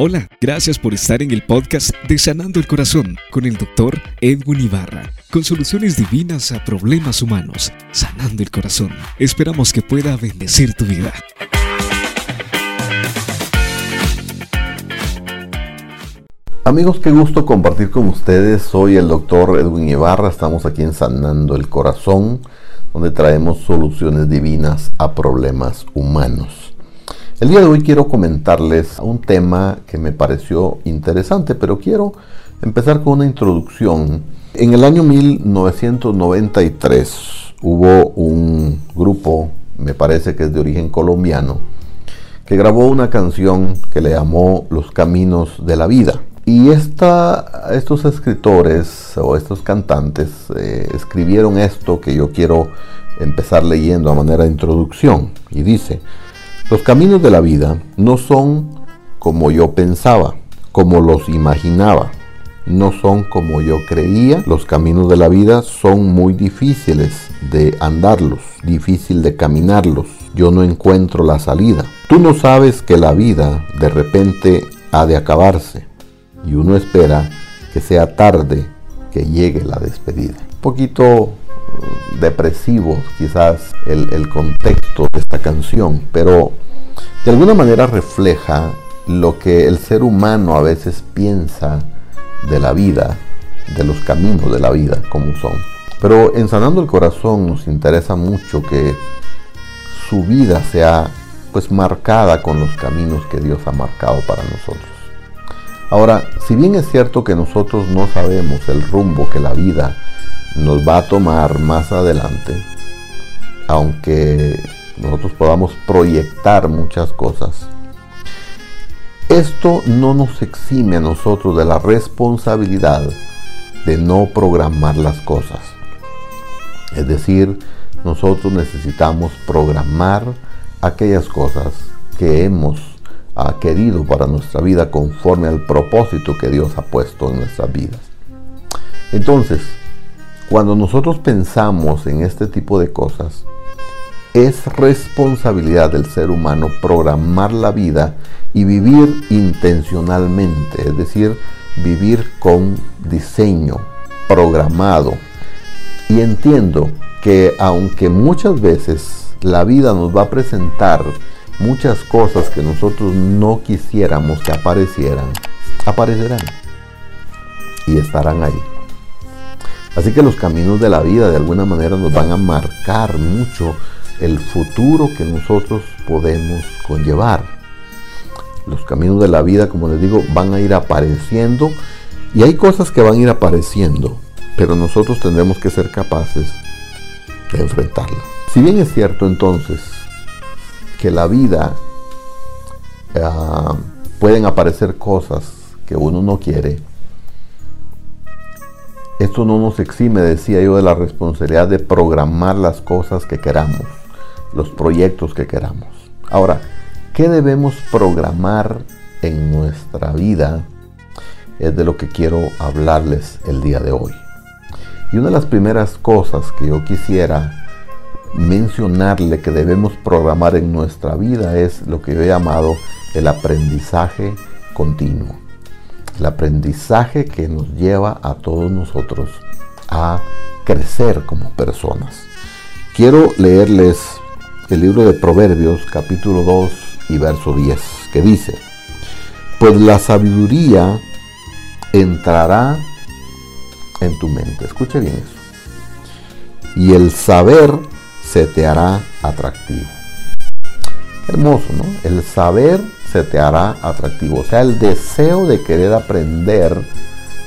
Hola, gracias por estar en el podcast de Sanando el Corazón con el doctor Edwin Ibarra, con soluciones divinas a problemas humanos. Sanando el Corazón. Esperamos que pueda bendecir tu vida. Amigos, qué gusto compartir con ustedes. Soy el doctor Edwin Ibarra. Estamos aquí en Sanando el Corazón, donde traemos soluciones divinas a problemas humanos. El día de hoy quiero comentarles un tema que me pareció interesante, pero quiero empezar con una introducción. En el año 1993 hubo un grupo, me parece que es de origen colombiano, que grabó una canción que le llamó Los Caminos de la Vida. Y esta, estos escritores o estos cantantes eh, escribieron esto que yo quiero empezar leyendo a manera de introducción. Y dice, los caminos de la vida no son como yo pensaba, como los imaginaba, no son como yo creía. Los caminos de la vida son muy difíciles de andarlos, difícil de caminarlos. Yo no encuentro la salida. Tú no sabes que la vida de repente ha de acabarse y uno espera que sea tarde que llegue la despedida. Un poquito depresivo quizás el, el contexto de esta canción, pero de alguna manera refleja lo que el ser humano a veces piensa de la vida, de los caminos de la vida como son. Pero en Sanando el Corazón nos interesa mucho que su vida sea pues marcada con los caminos que Dios ha marcado para nosotros. Ahora, si bien es cierto que nosotros no sabemos el rumbo que la vida nos va a tomar más adelante, aunque nosotros podamos proyectar muchas cosas, esto no nos exime a nosotros de la responsabilidad de no programar las cosas. Es decir, nosotros necesitamos programar aquellas cosas que hemos ah, querido para nuestra vida conforme al propósito que Dios ha puesto en nuestras vidas. Entonces, cuando nosotros pensamos en este tipo de cosas, es responsabilidad del ser humano programar la vida y vivir intencionalmente, es decir, vivir con diseño programado. Y entiendo que aunque muchas veces la vida nos va a presentar muchas cosas que nosotros no quisiéramos que aparecieran, aparecerán y estarán ahí. Así que los caminos de la vida de alguna manera nos van a marcar mucho el futuro que nosotros podemos conllevar. Los caminos de la vida, como les digo, van a ir apareciendo y hay cosas que van a ir apareciendo, pero nosotros tendremos que ser capaces de enfrentarlas. Si bien es cierto entonces que la vida ah, pueden aparecer cosas que uno no quiere, esto no nos exime, decía yo, de la responsabilidad de programar las cosas que queramos, los proyectos que queramos. Ahora, ¿qué debemos programar en nuestra vida? Es de lo que quiero hablarles el día de hoy. Y una de las primeras cosas que yo quisiera mencionarle que debemos programar en nuestra vida es lo que yo he llamado el aprendizaje continuo el aprendizaje que nos lleva a todos nosotros a crecer como personas. Quiero leerles el libro de Proverbios capítulo 2 y verso 10, que dice, pues la sabiduría entrará en tu mente. Escuche bien eso. Y el saber se te hará atractivo. Hermoso, ¿no? El saber se te hará atractivo. O sea, el deseo de querer aprender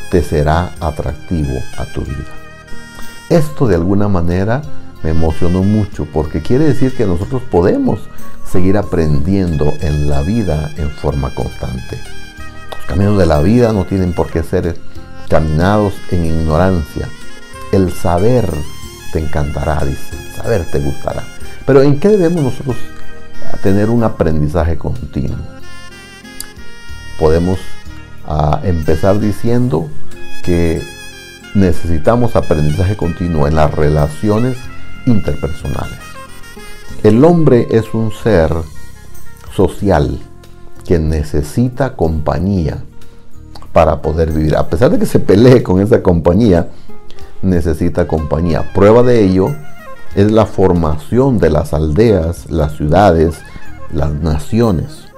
te será atractivo a tu vida. Esto de alguna manera me emocionó mucho porque quiere decir que nosotros podemos seguir aprendiendo en la vida en forma constante. Los caminos de la vida no tienen por qué ser caminados en ignorancia. El saber te encantará, dice. Saber te gustará. Pero ¿en qué debemos nosotros tener un aprendizaje continuo. Podemos empezar diciendo que necesitamos aprendizaje continuo en las relaciones interpersonales. El hombre es un ser social que necesita compañía para poder vivir. A pesar de que se pelee con esa compañía, necesita compañía. Prueba de ello es la formación de las aldeas, las ciudades, las naciones.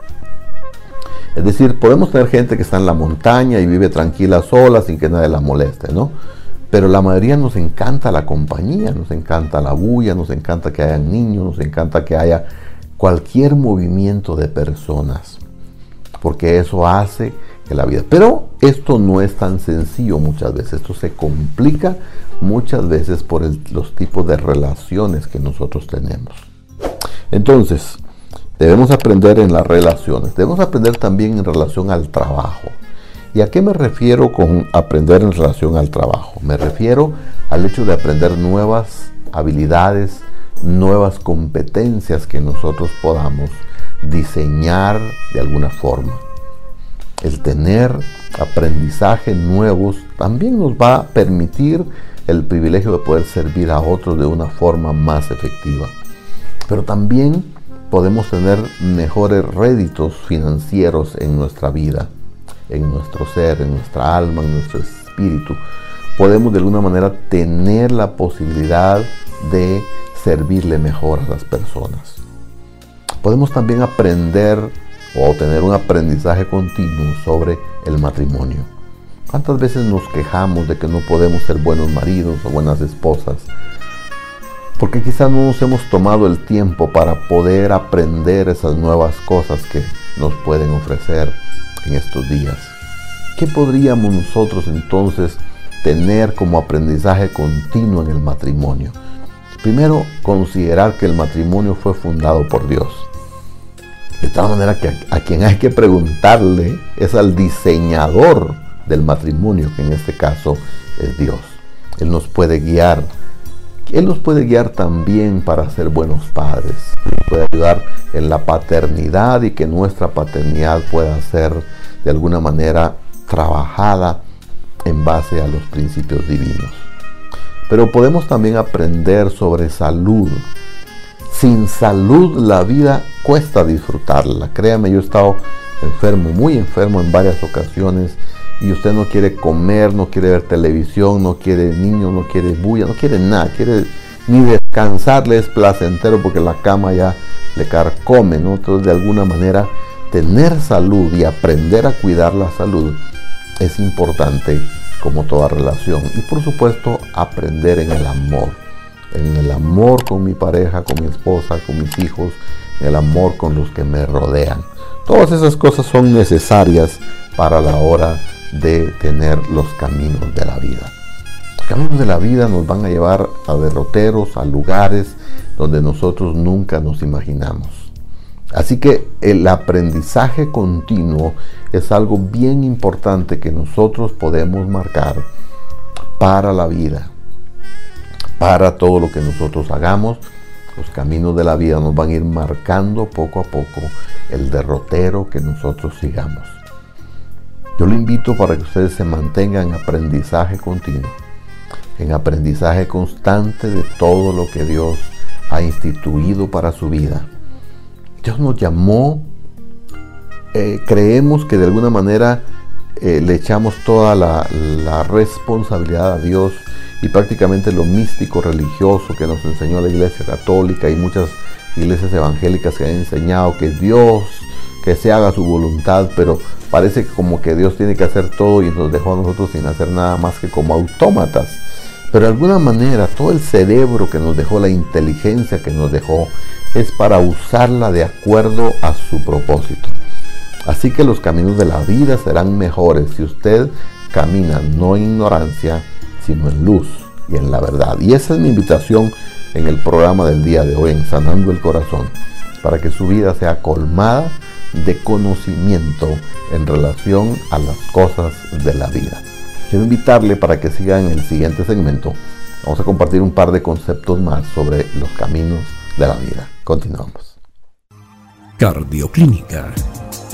Es decir, podemos tener gente que está en la montaña y vive tranquila sola sin que nadie la moleste, ¿no? Pero la mayoría nos encanta la compañía, nos encanta la bulla, nos encanta que haya niños, nos encanta que haya cualquier movimiento de personas, porque eso hace que la vida. Pero esto no es tan sencillo muchas veces, esto se complica muchas veces por los tipos de relaciones que nosotros tenemos. Entonces, debemos aprender en las relaciones, debemos aprender también en relación al trabajo. ¿Y a qué me refiero con aprender en relación al trabajo? Me refiero al hecho de aprender nuevas habilidades, nuevas competencias que nosotros podamos diseñar de alguna forma. El tener aprendizaje nuevos también nos va a permitir el privilegio de poder servir a otros de una forma más efectiva. Pero también podemos tener mejores réditos financieros en nuestra vida, en nuestro ser, en nuestra alma, en nuestro espíritu. Podemos de alguna manera tener la posibilidad de servirle mejor a las personas. Podemos también aprender o tener un aprendizaje continuo sobre el matrimonio. ¿Cuántas veces nos quejamos de que no podemos ser buenos maridos o buenas esposas? Porque quizás no nos hemos tomado el tiempo para poder aprender esas nuevas cosas que nos pueden ofrecer en estos días. ¿Qué podríamos nosotros entonces tener como aprendizaje continuo en el matrimonio? Primero, considerar que el matrimonio fue fundado por Dios. De tal manera que a, quien hay que preguntarle es al diseñador del matrimonio, que en este caso es Dios. Él nos puede guiar. Él nos puede guiar también para ser buenos padres. Nos puede ayudar en la paternidad y que nuestra paternidad pueda ser de alguna manera trabajada en base a los principios divinos. Pero podemos también aprender sobre salud. Sin salud la vida cuesta disfrutarla. Créame, yo he estado enfermo, muy enfermo en varias ocasiones y usted no quiere comer, no quiere ver televisión, no quiere niños, no quiere bulla, no quiere nada, quiere ni descansar, le es placentero porque la cama ya le carcome, ¿no? Entonces de alguna manera tener salud y aprender a cuidar la salud es importante como toda relación. Y por supuesto, aprender en el amor. En el amor con mi pareja, con mi esposa, con mis hijos, en el amor con los que me rodean. Todas esas cosas son necesarias para la hora de tener los caminos de la vida. Los caminos de la vida nos van a llevar a derroteros, a lugares donde nosotros nunca nos imaginamos. Así que el aprendizaje continuo es algo bien importante que nosotros podemos marcar para la vida, para todo lo que nosotros hagamos. Los caminos de la vida nos van a ir marcando poco a poco el derrotero que nosotros sigamos. Yo lo invito para que ustedes se mantengan en aprendizaje continuo, en aprendizaje constante de todo lo que Dios ha instituido para su vida. Dios nos llamó, eh, creemos que de alguna manera eh, le echamos toda la, responsabilidad a Dios y prácticamente lo místico religioso que nos enseñó la Iglesia Católica y muchas iglesias evangélicas que han enseñado que Dios, que se haga su voluntad, pero parece como que Dios tiene que hacer todo y nos dejó a nosotros sin hacer nada más que como autómatas. Pero de alguna manera todo el cerebro que nos dejó, la inteligencia que nos dejó, es para usarla de acuerdo a su propósito. Así que los caminos de la vida serán mejores si usted camina no en ignorancia, sino en luz y en la verdad. Y esa es mi invitación en el programa del día de hoy, en Sanando el Corazón, para que su vida sea colmada de conocimiento en relación a las cosas de la vida. Quiero invitarle para que siga en el siguiente segmento. Vamos a compartir un par de conceptos más sobre los caminos de la vida. Continuamos. Cardioclínica,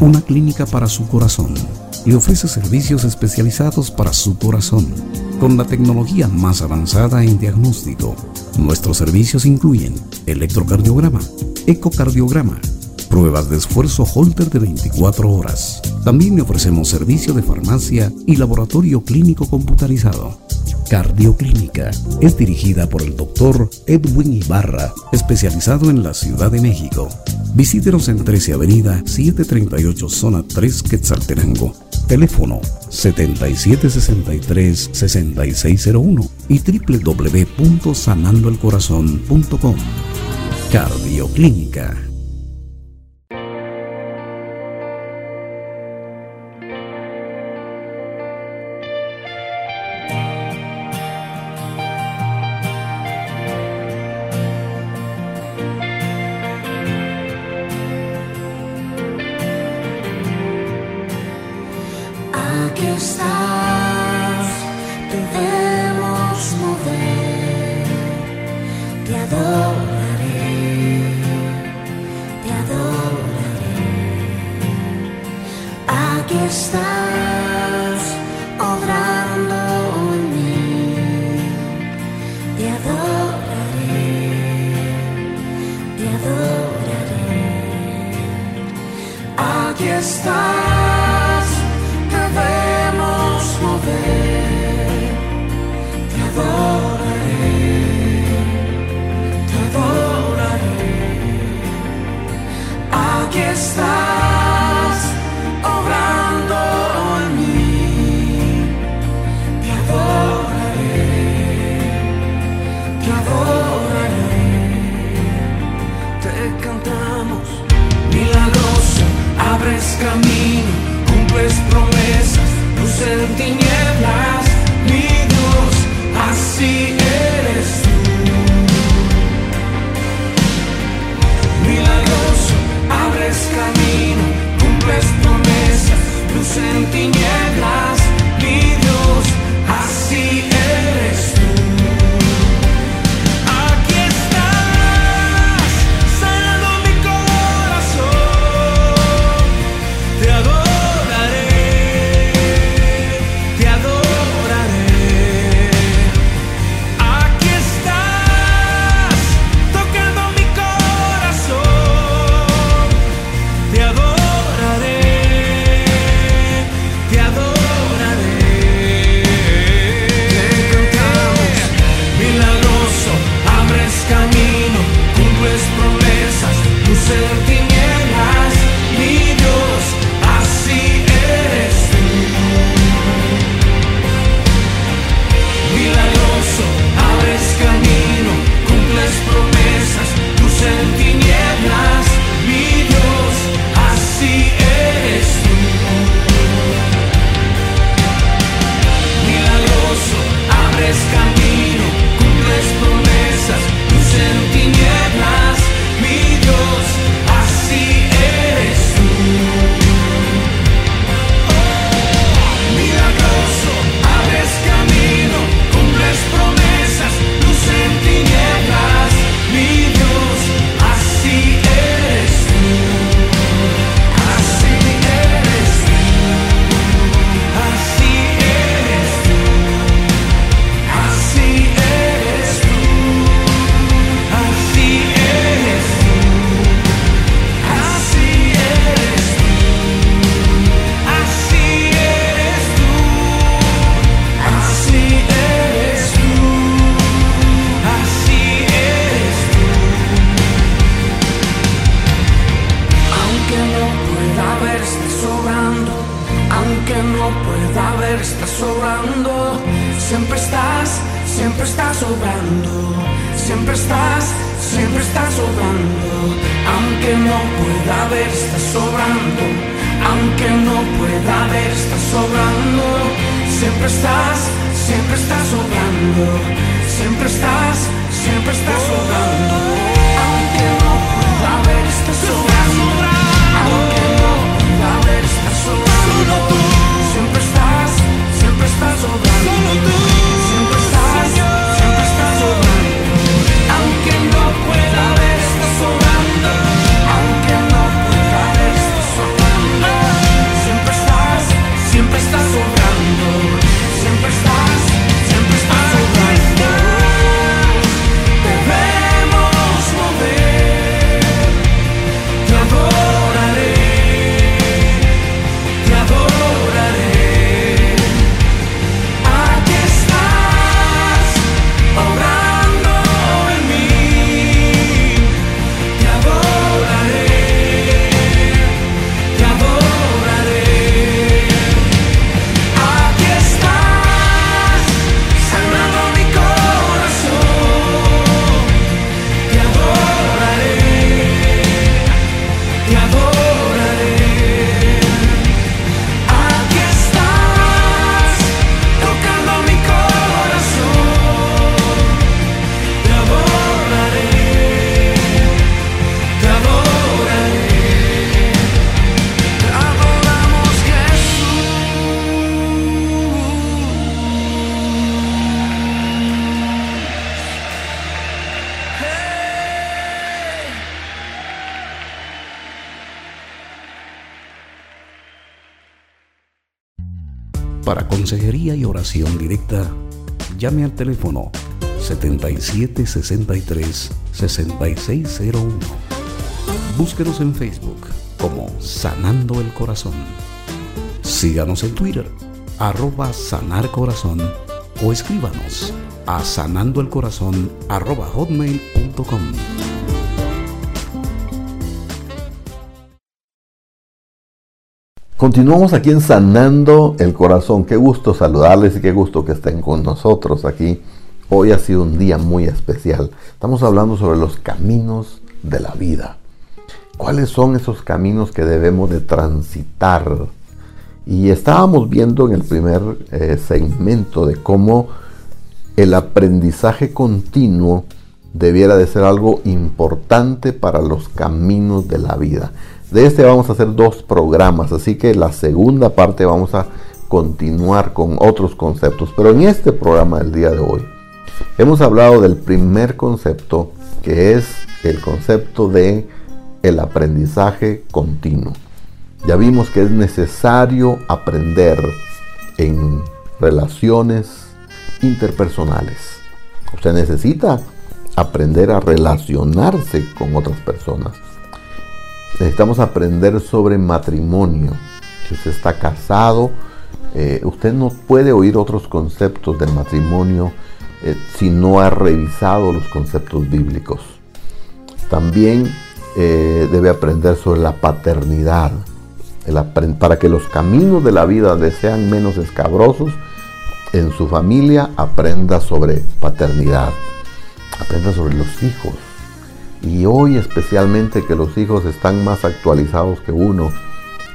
una clínica para su corazón. Le ofrece servicios especializados para su corazón, con la tecnología más avanzada en diagnóstico. Nuestros servicios incluyen electrocardiograma, ecocardiograma, pruebas de esfuerzo Holter de 24 horas. También le ofrecemos servicio de farmacia y laboratorio clínico computarizado. Cardioclínica es dirigida por el doctor Edwin Ibarra, especializado en la Ciudad de México. Visítenos en 13 Avenida 738 Zona 3 Quetzaltenango. Teléfono 7763-6601 y www.sanandoelcorazon.com. Cardioclínica te adoraré, te adoraré. Aquí estás obrando en mí, te adoraré, te adoraré. Aquí estás. obrando en mí te adoraré te adoraré. Te cantamos milagroso abres camino cumples promesas puse tinieblas mi Dios así es abres camino, cumples promesas, luz en tinieblas, mi Dios, Aunque no pueda ver, está sobrando. Aunque no pueda ver, está sobrando. Siempre estás, siempre estás sobrando. Siempre estás, siempre estás sobrando. Aunque no pueda ver, está sobrando. Aunque no pueda ver, está sobrando. Siempre estás, siempre estás sobrando. Para consejería y oración directa, llame al teléfono 7763 6601. Búsquenos en Facebook como Sanando el Corazón. Síganos en Twitter, arroba Sanar Corazón, o escríbanos a sanandoelcorazón arroba hotmail.com. Continuamos aquí en Sanando el Corazón. Qué gusto saludarles y qué gusto que estén con nosotros aquí. Hoy ha sido un día muy especial. Estamos hablando sobre los caminos de la vida. ¿Cuáles son esos caminos que debemos de transitar? Y estábamos viendo en el primer eh, segmento de cómo el aprendizaje continuo debiera de ser algo importante para los caminos de la vida. De este vamos a hacer dos programas, así que la segunda parte vamos a continuar con otros conceptos. Pero en este programa del día de hoy hemos hablado del primer concepto que es el concepto de el aprendizaje continuo. Ya vimos que es necesario aprender en relaciones interpersonales. Usted necesita aprender a relacionarse con otras personas necesitamos aprender sobre matrimonio. Si usted está casado, eh, usted no puede oír otros conceptos del matrimonio eh, si no ha revisado los conceptos bíblicos. También eh, debe aprender sobre la paternidad, para que los caminos de la vida sean menos escabrosos. En su familia aprenda sobre paternidad, aprenda sobre los hijos, y hoy especialmente que los hijos están más actualizados que uno,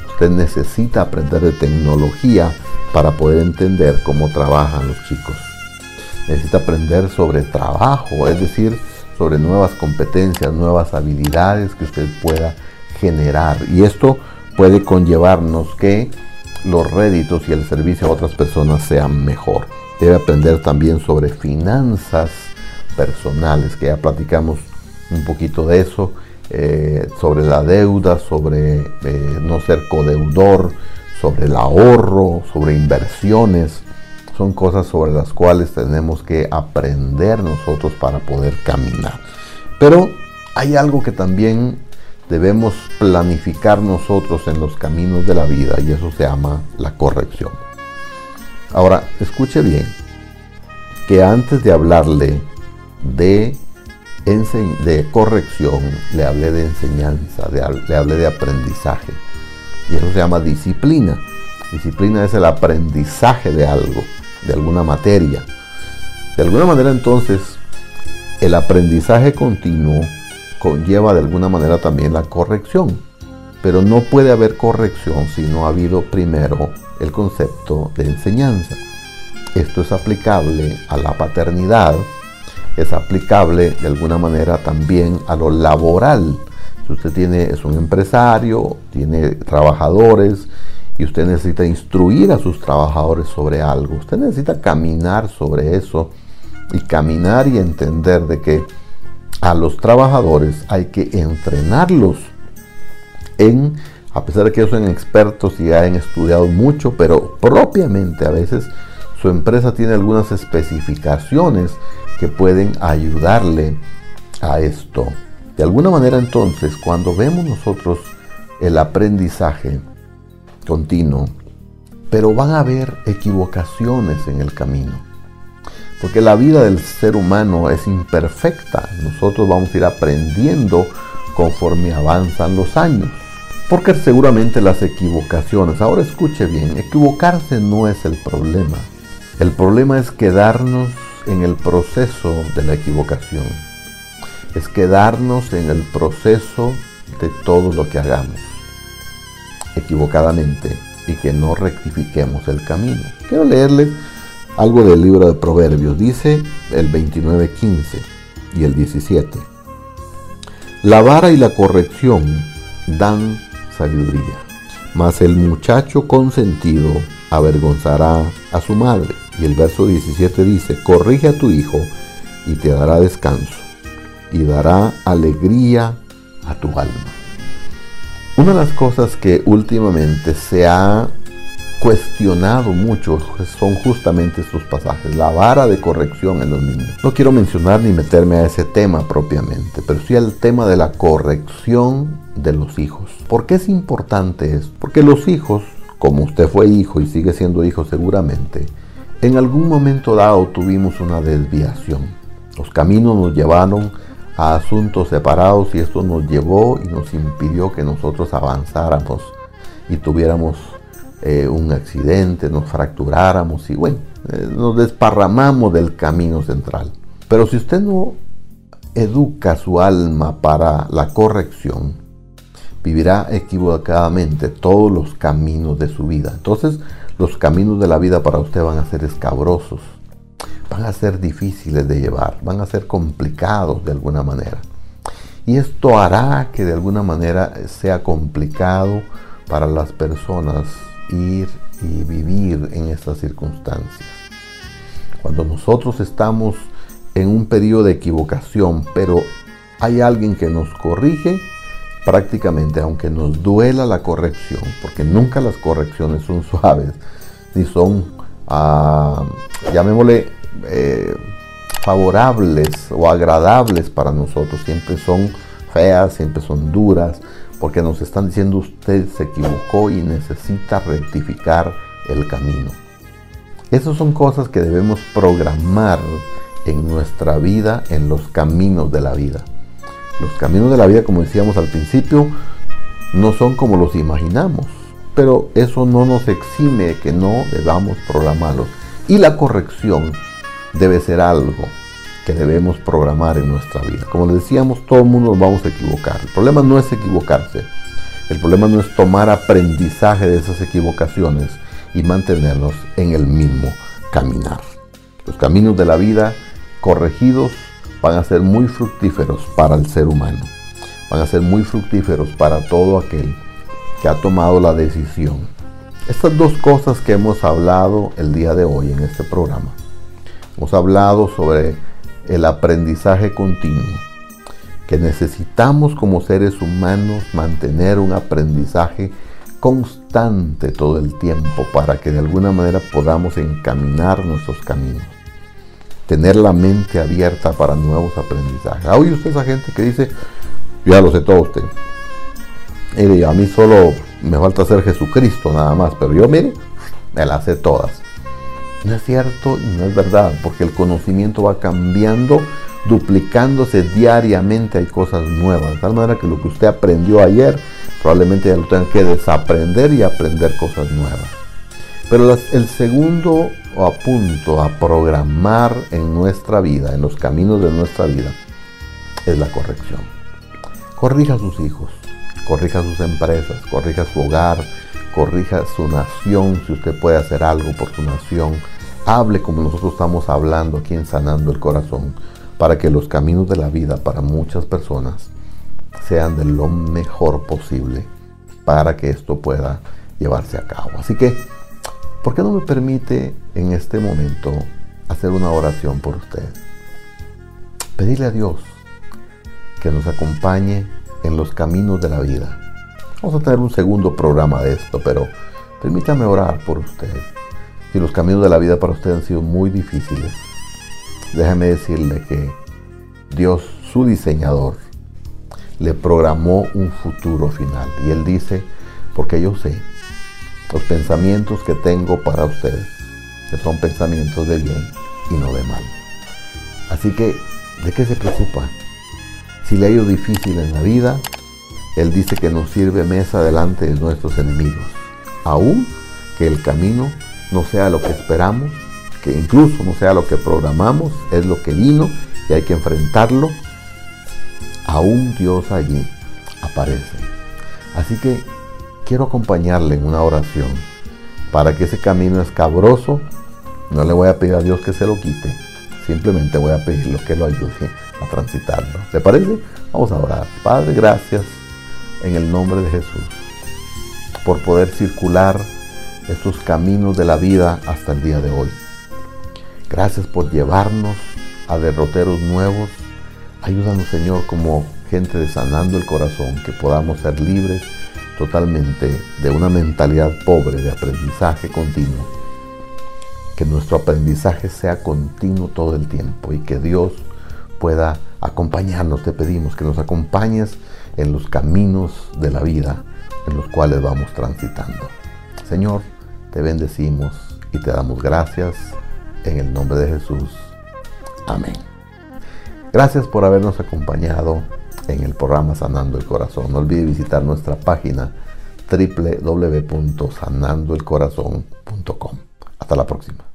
usted necesita aprender de tecnología para poder entender cómo trabajan los chicos. Necesita aprender sobre trabajo, es decir, sobre nuevas competencias, nuevas habilidades que usted pueda generar. Y esto puede conllevarnos que los réditos y el servicio a otras personas sean mejor. Debe aprender también sobre finanzas personales, que ya platicamos un poquito de eso, eh, sobre la deuda, sobre eh, no ser codeudor, sobre el ahorro, sobre inversiones. Son cosas sobre las cuales tenemos que aprender nosotros para poder caminar. Pero hay algo que también debemos planificar nosotros en los caminos de la vida y eso se llama la corrección. Ahora, escuche bien que antes de hablarle de de corrección, le hablé de enseñanza, le hablé de aprendizaje. Y eso se llama disciplina. Disciplina es el aprendizaje de algo, de alguna materia. De alguna manera entonces, el aprendizaje continuo conlleva de alguna manera también la corrección. Pero no puede haber corrección si no ha habido primero el concepto de enseñanza. Esto es aplicable a la paternidad, es aplicable de alguna manera también a lo laboral. Si usted tiene, es un empresario, tiene trabajadores y usted necesita instruir a sus trabajadores sobre algo, usted necesita caminar sobre eso y caminar y entender de que a los trabajadores hay que entrenarlos en, a pesar de que ellos son expertos y hayan estudiado mucho, pero propiamente a veces su empresa tiene algunas especificaciones que pueden ayudarle a esto. De alguna manera entonces, cuando vemos nosotros el aprendizaje continuo, pero van a haber equivocaciones en el camino. Porque la vida del ser humano es imperfecta. Nosotros vamos a ir aprendiendo conforme avanzan los años. Porque seguramente las equivocaciones, ahora escuche bien, equivocarse no es el problema. El problema es quedarnos en el proceso de la equivocación. Es quedarnos en el proceso de todo lo que hagamos equivocadamente y que no rectifiquemos el camino. Quiero leerles algo del libro de Proverbios. Dice el 29.15 y el 17. La vara y la corrección dan sabiduría, mas el muchacho consentido avergonzará a su madre. Y el verso 17 dice, corrige a tu hijo y te dará descanso y dará alegría a tu alma. Una de las cosas que últimamente se ha cuestionado mucho son justamente estos pasajes, la vara de corrección en los niños. No quiero mencionar ni meterme a ese tema propiamente, pero sí al tema de la corrección de los hijos. ¿Por qué es importante esto? Porque los hijos, como usted fue hijo y sigue siendo hijo seguramente, en algún momento dado tuvimos una desviación. Los caminos nos llevaron a asuntos separados y esto nos llevó y nos impidió que nosotros avanzáramos y tuviéramos eh, un accidente, nos fracturáramos y bueno, eh, nos desparramamos del camino central. Pero si usted no educa su alma para la corrección, vivirá equivocadamente todos los caminos de su vida. Entonces, los caminos de la vida para usted van a ser escabrosos, van a ser difíciles de llevar, van a ser complicados de alguna manera. Y esto hará que de alguna manera sea complicado para las personas ir y vivir en estas circunstancias. Cuando nosotros estamos en un periodo de equivocación, pero hay alguien que nos corrige, prácticamente, aunque nos duela la corrección, porque nunca las correcciones son suaves, ni son, uh, llamémosle, eh, favorables o agradables para nosotros, siempre son feas, siempre son duras, porque nos están diciendo usted se equivocó y necesita rectificar el camino. Esas son cosas que debemos programar en nuestra vida, en los caminos de la vida. Los caminos de la vida, como decíamos al principio, no son como los imaginamos, pero eso no nos exime que no debamos programarlos. Y la corrección debe ser algo que debemos programar en nuestra vida. Como decíamos, todo el mundo nos vamos a equivocar. El problema no es equivocarse. El problema no es tomar aprendizaje de esas equivocaciones y mantenernos en el mismo caminar. Los caminos de la vida corregidos van a ser muy fructíferos para el ser humano. Van a ser muy fructíferos para todo aquel que ha tomado la decisión. Estas dos cosas que hemos hablado el día de hoy en este programa. Hemos hablado sobre el aprendizaje continuo, que necesitamos como seres humanos mantener un aprendizaje constante todo el tiempo para que de alguna manera podamos encaminar nuestros caminos. Tener la mente abierta para nuevos aprendizajes. ¿Ha usted esa gente que dice, ya lo sé todo usted? Mire, a mí solo me falta ser Jesucristo nada más, pero yo, mire, me las sé todas. No es cierto y no es verdad, porque el conocimiento va cambiando, duplicándose diariamente, hay cosas nuevas, de tal manera que lo que usted aprendió ayer, probablemente ya lo tenga que desaprender y aprender cosas nuevas. Pero el segundo apunto a programar en nuestra vida, en los caminos de nuestra vida, es la corrección. Corrija a sus hijos, corrija sus empresas, corrija su hogar, corrija su nación, si usted puede hacer algo por su nación, hable como nosotros estamos hablando aquí en Sanando el Corazón, para que los caminos de la vida para muchas personas sean de lo mejor posible para que esto pueda llevarse a cabo. Así que, ¿por qué no me permite en este momento hacer una oración por usted? Pedirle a Dios que nos acompañe en los caminos de la vida. Vamos a tener un segundo programa de esto, pero permítame orar por usted si los caminos de la vida para usted han sido muy difíciles, déjeme decirle que Dios, su diseñador, le programó un futuro final. Y Él dice, porque yo sé los pensamientos que tengo para ustedes, que son pensamientos de bien y no de mal. Así que, ¿de qué se preocupa? Si le ha ido difícil en la vida, Él dice que nos sirve mesa delante de nuestros enemigos, aún que el camino no sea lo que esperamos, que incluso no sea lo que programamos, es lo que vino y hay que enfrentarlo, aún Dios allí aparece. Así que quiero acompañarle en una oración para que ese camino escabroso, no le voy a pedir a Dios que se lo quite, simplemente voy a pedirle que lo ayude a transitarlo. ¿Le parece? Vamos a orar. Padre, gracias en el nombre de Jesús por poder circular estos caminos de la vida hasta el día de hoy. Gracias por llevarnos a derroteros nuevos. Ayúdanos, Señor, como gente de sanando el corazón, que podamos ser libres totalmente de una mentalidad pobre de aprendizaje continuo. Que nuestro aprendizaje sea continuo todo el tiempo y que Dios pueda acompañarnos. Te pedimos que nos acompañes en los caminos de la vida en los cuales vamos transitando. Señor, te bendecimos y te damos gracias en el nombre de Jesús. Amén. Gracias por habernos acompañado en el programa Sanando el Corazón. No olvide visitar nuestra página www.sanandoelcorazon.com. Hasta la próxima.